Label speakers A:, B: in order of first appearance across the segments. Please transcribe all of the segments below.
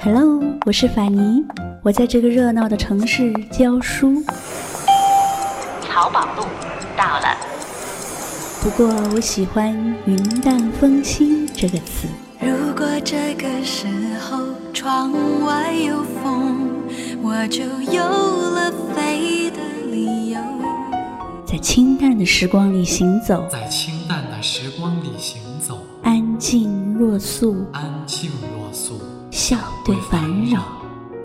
A: Hello，我是法尼，我在这个热闹的城市教书。
B: 淘宝路到了，
A: 不过我喜欢“云淡风轻”这个词。
C: 如果这个时候窗外有风，我就有了飞的理由。
A: 在清淡的时光里行走，
D: 在清
A: 若素，
D: 安静若素，
A: 笑对烦扰。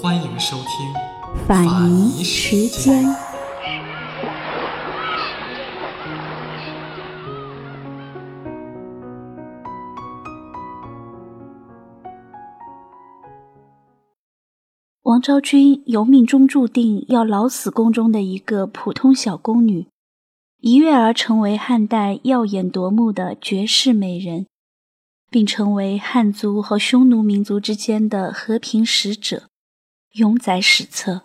D: 欢迎收听
A: 法尼时间。王昭君由命中注定要老死宫中的一个普通小宫女，一跃而成为汉代耀眼夺目的绝世美人，并成为汉族和匈奴民族之间的和平使者，永载史册。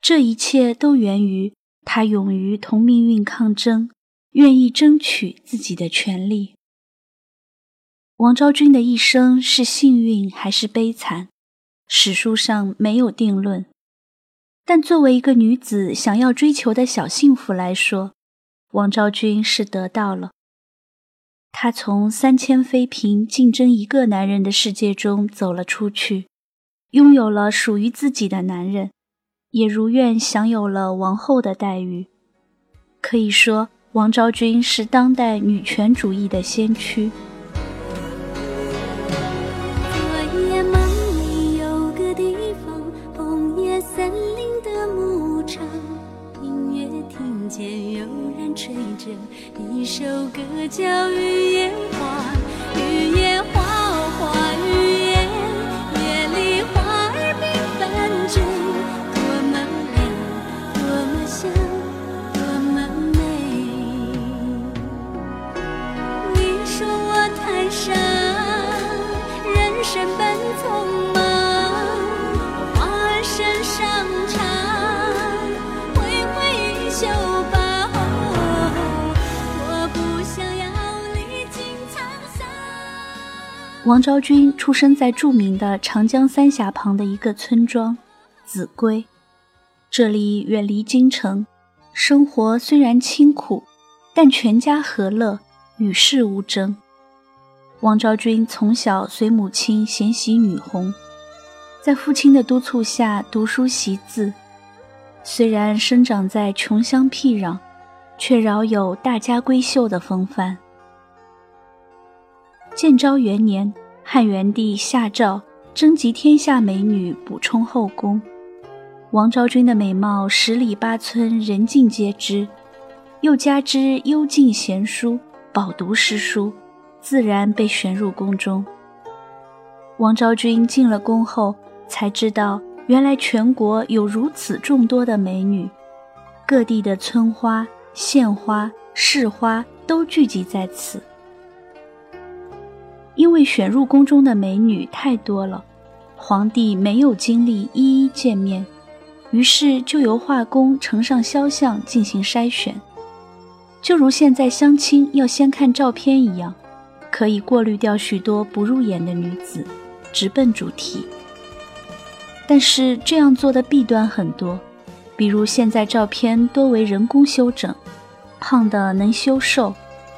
A: 这一切都源于他勇于同命运抗争，愿意争取自己的权利。王昭君的一生是幸运还是悲惨？史书上没有定论，但作为一个女子想要追求的小幸福来说，王昭君是得到了。她从三千妃嫔竞争一个男人的世界中走了出去，拥有了属于自己的男人，也如愿享有了王后的待遇。可以说，王昭君是当代女权主义的先驱。
C: 见有人吹着一首歌叫《
A: 雨昭君出生在著名的长江三峡旁的一个村庄秭归，这里远离京城，生活虽然清苦，但全家和乐，与世无争。王昭君从小随母亲贤习女红，在父亲的督促下读书习字，虽然生长在穷乡僻壤，却饶有大家闺秀的风范。建昭元年，汉元帝下诏征集天下美女，补充后宫。王昭君的美貌十里八村人尽皆知，又加之幽静贤淑，饱读诗书，自然被选入宫中。王昭君进了宫后，才知道原来全国有如此众多的美女，各地的村花、县花、市花都聚集在此。因为选入宫中的美女太多了，皇帝没有精力一一见面，于是就由画工呈上肖像进行筛选，就如现在相亲要先看照片一样，可以过滤掉许多不入眼的女子，直奔主题。但是这样做的弊端很多，比如现在照片多为人工修整，胖的能修瘦，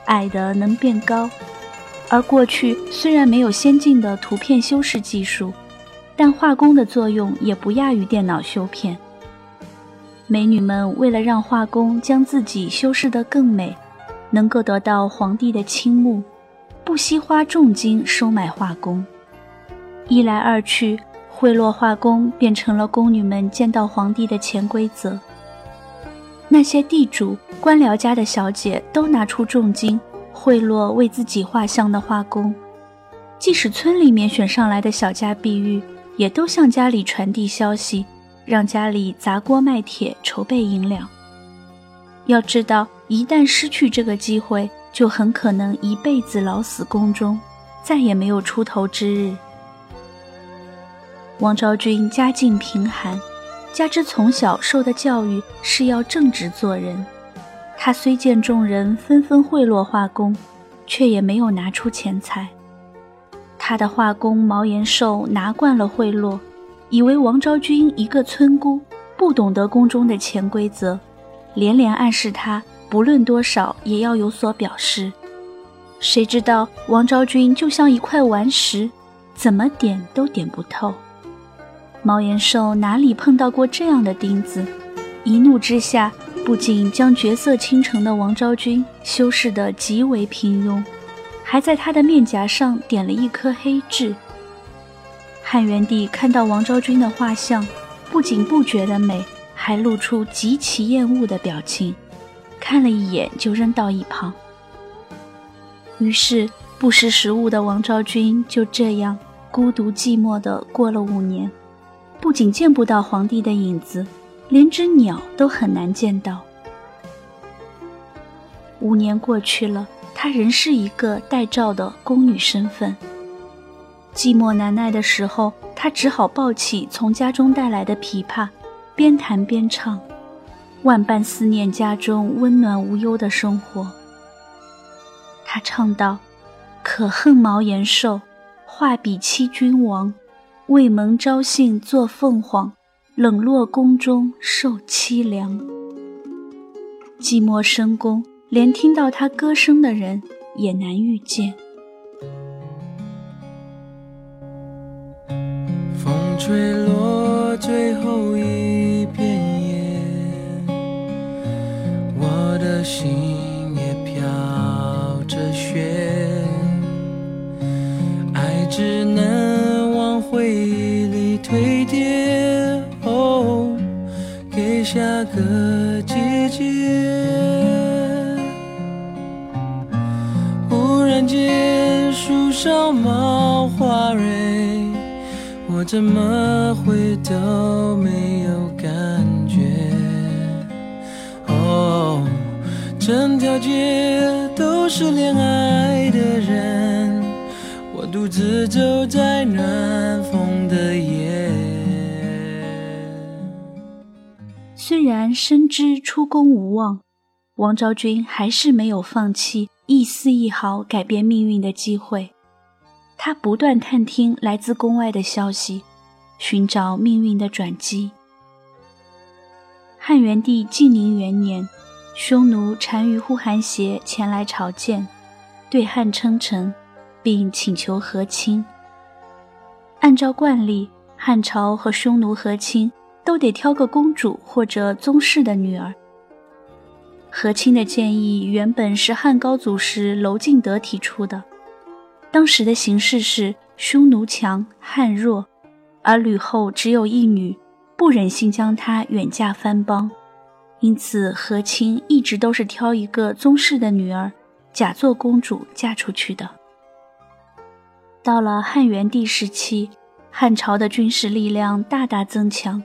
A: 矮的能变高。而过去虽然没有先进的图片修饰技术，但画工的作用也不亚于电脑修片。美女们为了让画工将自己修饰得更美，能够得到皇帝的倾慕，不惜花重金收买画工。一来二去，贿赂画工变成了宫女们见到皇帝的潜规则。那些地主、官僚家的小姐都拿出重金。贿赂为自己画像的画工，即使村里面选上来的小家碧玉，也都向家里传递消息，让家里砸锅卖铁筹备银两。要知道，一旦失去这个机会，就很可能一辈子老死宫中，再也没有出头之日。王昭君家境贫寒，加之从小受的教育是要正直做人。他虽见众人纷纷贿赂画工，却也没有拿出钱财。他的画工毛延寿拿惯了贿赂，以为王昭君一个村姑不懂得宫中的潜规则，连连暗示他不论多少也要有所表示。谁知道王昭君就像一块顽石，怎么点都点不透。毛延寿哪里碰到过这样的钉子？一怒之下，不仅将绝色倾城的王昭君修饰得极为平庸，还在她的面颊上点了一颗黑痣。汉元帝看到王昭君的画像，不仅不觉得美，还露出极其厌恶的表情，看了一眼就扔到一旁。于是，不识时务的王昭君就这样孤独寂寞地过了五年，不仅见不到皇帝的影子。连只鸟都很难见到。五年过去了，她仍是一个待诏的宫女身份。寂寞难耐的时候，她只好抱起从家中带来的琵琶，边弹边唱，万般思念家中温暖无忧的生活。她唱道：“可恨毛延寿，画笔欺君王，未蒙朝幸做凤凰。”冷落宫中受凄凉，寂寞深宫，连听到他歌声的人也难遇见。
E: 风吹落最后一片叶，我的心也飘怎么会都没有感觉？哦，整条街都是恋爱的人，我独自走在暖风的夜。
A: 虽然深知出宫无望，王昭君还是没有放弃一丝一毫改变命运的机会。他不断探听来自宫外的消息，寻找命运的转机。汉元帝晋宁元年，匈奴单于呼韩邪前来朝见，对汉称臣，并请求和亲。按照惯例，汉朝和匈奴和亲。都得挑个公主或者宗室的女儿。和亲的建议原本是汉高祖时娄敬德提出的，当时的形势是匈奴强，汉弱，而吕后只有一女，不忍心将她远嫁藩邦，因此和亲一直都是挑一个宗室的女儿，假作公主嫁出去的。到了汉元帝时期，汉朝的军事力量大大增强。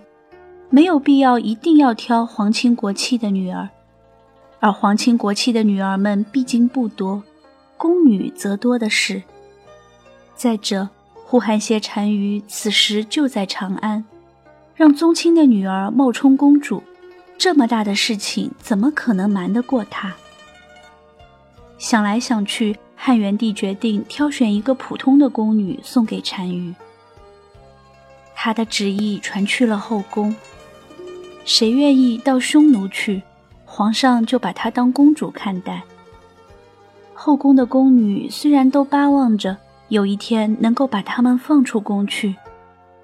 A: 没有必要一定要挑皇亲国戚的女儿，而皇亲国戚的女儿们毕竟不多，宫女则多的是。再者，呼韩邪单于此时就在长安，让宗亲的女儿冒充公主，这么大的事情怎么可能瞒得过他？想来想去，汉元帝决定挑选一个普通的宫女送给单于。他的旨意传去了后宫。谁愿意到匈奴去，皇上就把她当公主看待。后宫的宫女虽然都巴望着有一天能够把他们放出宫去，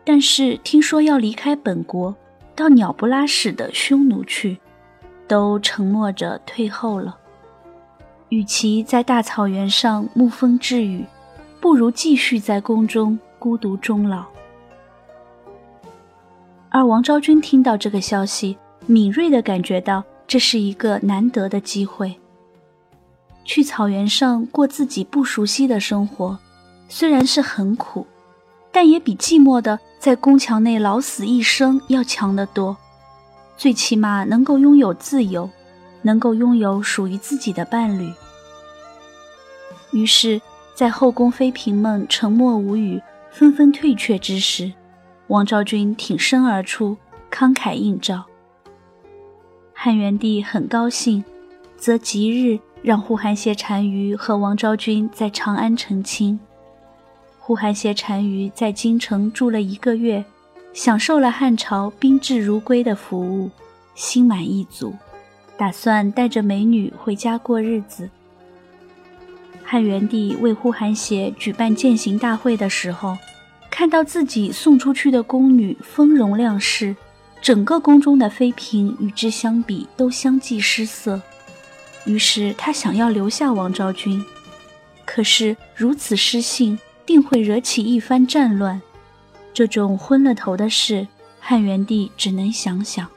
A: 但是听说要离开本国，到鸟不拉屎的匈奴去，都沉默着退后了。与其在大草原上沐风栉雨，不如继续在宫中孤独终老。而王昭君听到这个消息，敏锐地感觉到这是一个难得的机会。去草原上过自己不熟悉的生活，虽然是很苦，但也比寂寞的在宫墙内老死一生要强得多。最起码能够拥有自由，能够拥有属于自己的伴侣。于是，在后宫妃嫔们沉默无语、纷纷退却之时。王昭君挺身而出，慷慨应召。汉元帝很高兴，则即日让呼韩邪单于和王昭君在长安成亲。呼韩邪单于在京城住了一个月，享受了汉朝宾至如归的服务，心满意足，打算带着美女回家过日子。汉元帝为呼韩邪举办践行大会的时候，看到自己送出去的宫女丰容亮视，整个宫中的妃嫔与之相比都相继失色，于是他想要留下王昭君，可是如此失信。定会惹起一番战乱，这种昏了头的事，汉元帝只能想想。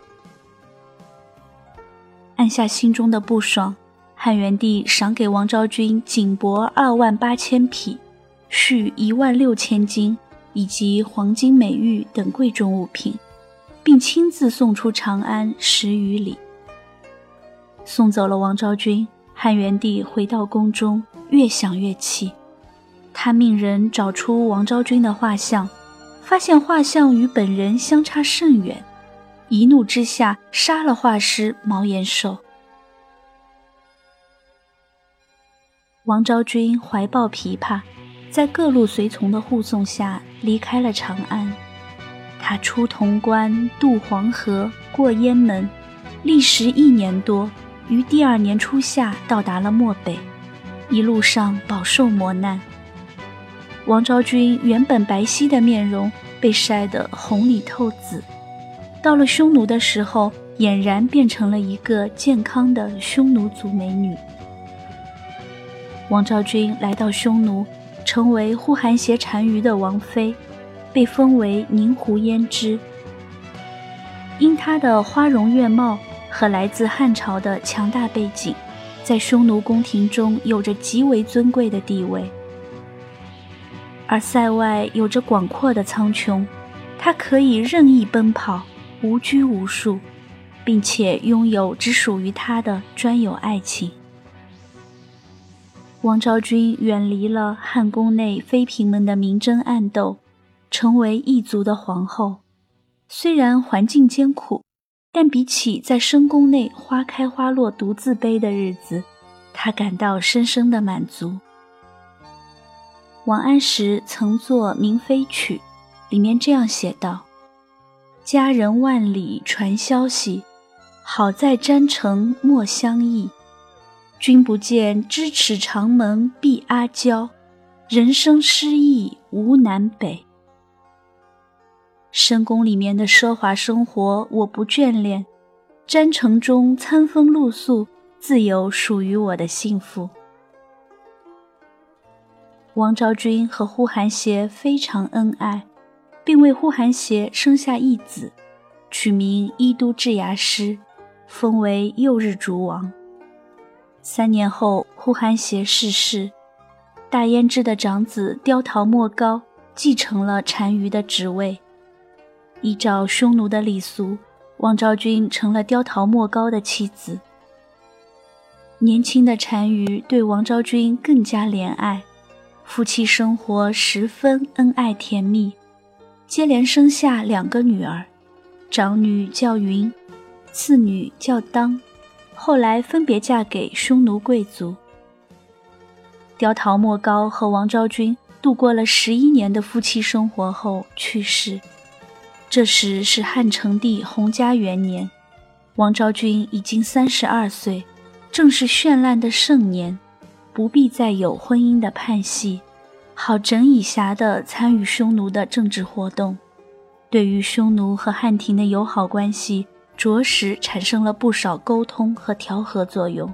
A: 按下心中的不爽，汉元帝赏给王昭君锦帛二万八千匹，续一万六千金，以及黄金、美玉等贵重物品，并亲自送出长安十余里。送走了王昭君，汉元帝回到宫中，越想越气。他命人找出王昭君的画像，发现画像与本人相差甚远，一怒之下杀了画师毛延寿。王昭君怀抱琵琶，在各路随从的护送下离开了长安。他出潼关，渡黄河，过雁门，历时一年多，于第二年初夏到达了漠北，一路上饱受磨难。王昭君原本白皙的面容被晒得红里透紫，到了匈奴的时候，俨然变成了一个健康的匈奴族美女。王昭君来到匈奴，成为呼韩邪单于的王妃，被封为宁胡胭脂。因她的花容月貌和来自汉朝的强大背景，在匈奴宫廷中有着极为尊贵的地位。而塞外有着广阔的苍穹，他可以任意奔跑，无拘无束，并且拥有只属于他的专有爱情。王昭君远离了汉宫内妃嫔们的明争暗斗，成为异族的皇后。虽然环境艰苦，但比起在深宫内花开花落、独自悲的日子，她感到深深的满足。王安石曾作《明妃曲》，里面这样写道：“佳人万里传消息，好在詹城莫相忆。君不见，咫尺长门闭阿娇。人生失意无南北。深宫里面的奢华生活我不眷恋，詹城中餐风露宿，自有属于我的幸福。”王昭君和呼韩邪非常恩爱，并为呼韩邪生下一子，取名伊都稚牙师，封为右日逐王。三年后，呼韩邪逝世，大胭脂的长子刁陶莫高继承了单于的职位。依照匈奴的礼俗，王昭君成了刁陶莫高的妻子。年轻的单于对王昭君更加怜爱。夫妻生活十分恩爱甜蜜，接连生下两个女儿，长女叫云，次女叫当，后来分别嫁给匈奴贵族。刁陶莫高和王昭君度过了十一年的夫妻生活后去世，这时是汉成帝洪嘉元年，王昭君已经三十二岁，正是绚烂的盛年。不必再有婚姻的盼息，好整以暇地参与匈奴的政治活动，对于匈奴和汉庭的友好关系，着实产生了不少沟通和调和作用。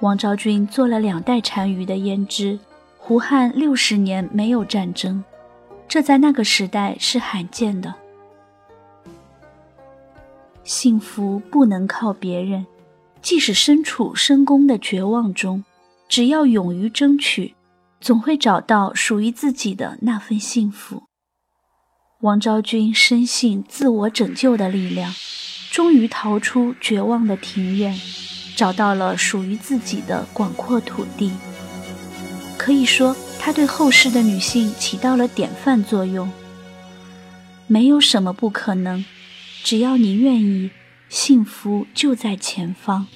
A: 王昭君做了两代单于的胭脂，胡汉六十年没有战争，这在那个时代是罕见的。幸福不能靠别人。即使身处深宫的绝望中，只要勇于争取，总会找到属于自己的那份幸福。王昭君深信自我拯救的力量，终于逃出绝望的庭院，找到了属于自己的广阔土地。可以说，她对后世的女性起到了典范作用。没有什么不可能，只要你愿意。幸福就在前方。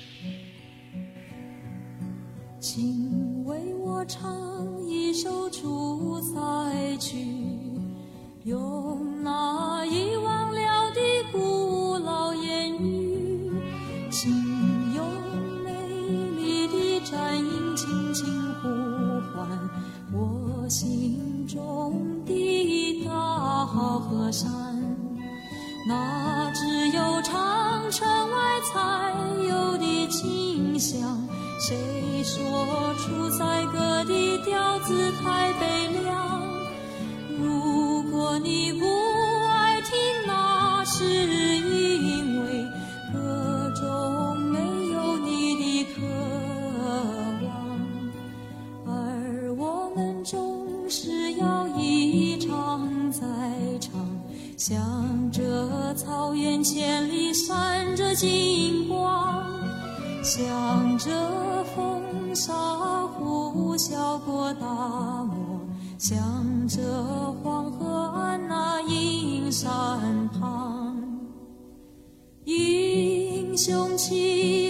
C: 请为我唱一首出塞曲，用那遗忘了的古老言语，请用美丽的战音轻轻呼唤我心中的大好河山。那只有长城外才有的清香。谁说出塞歌的调子太向着草原千里闪着金光，向着。风沙呼啸过大漠，向着黄河岸那阴山旁，英雄气。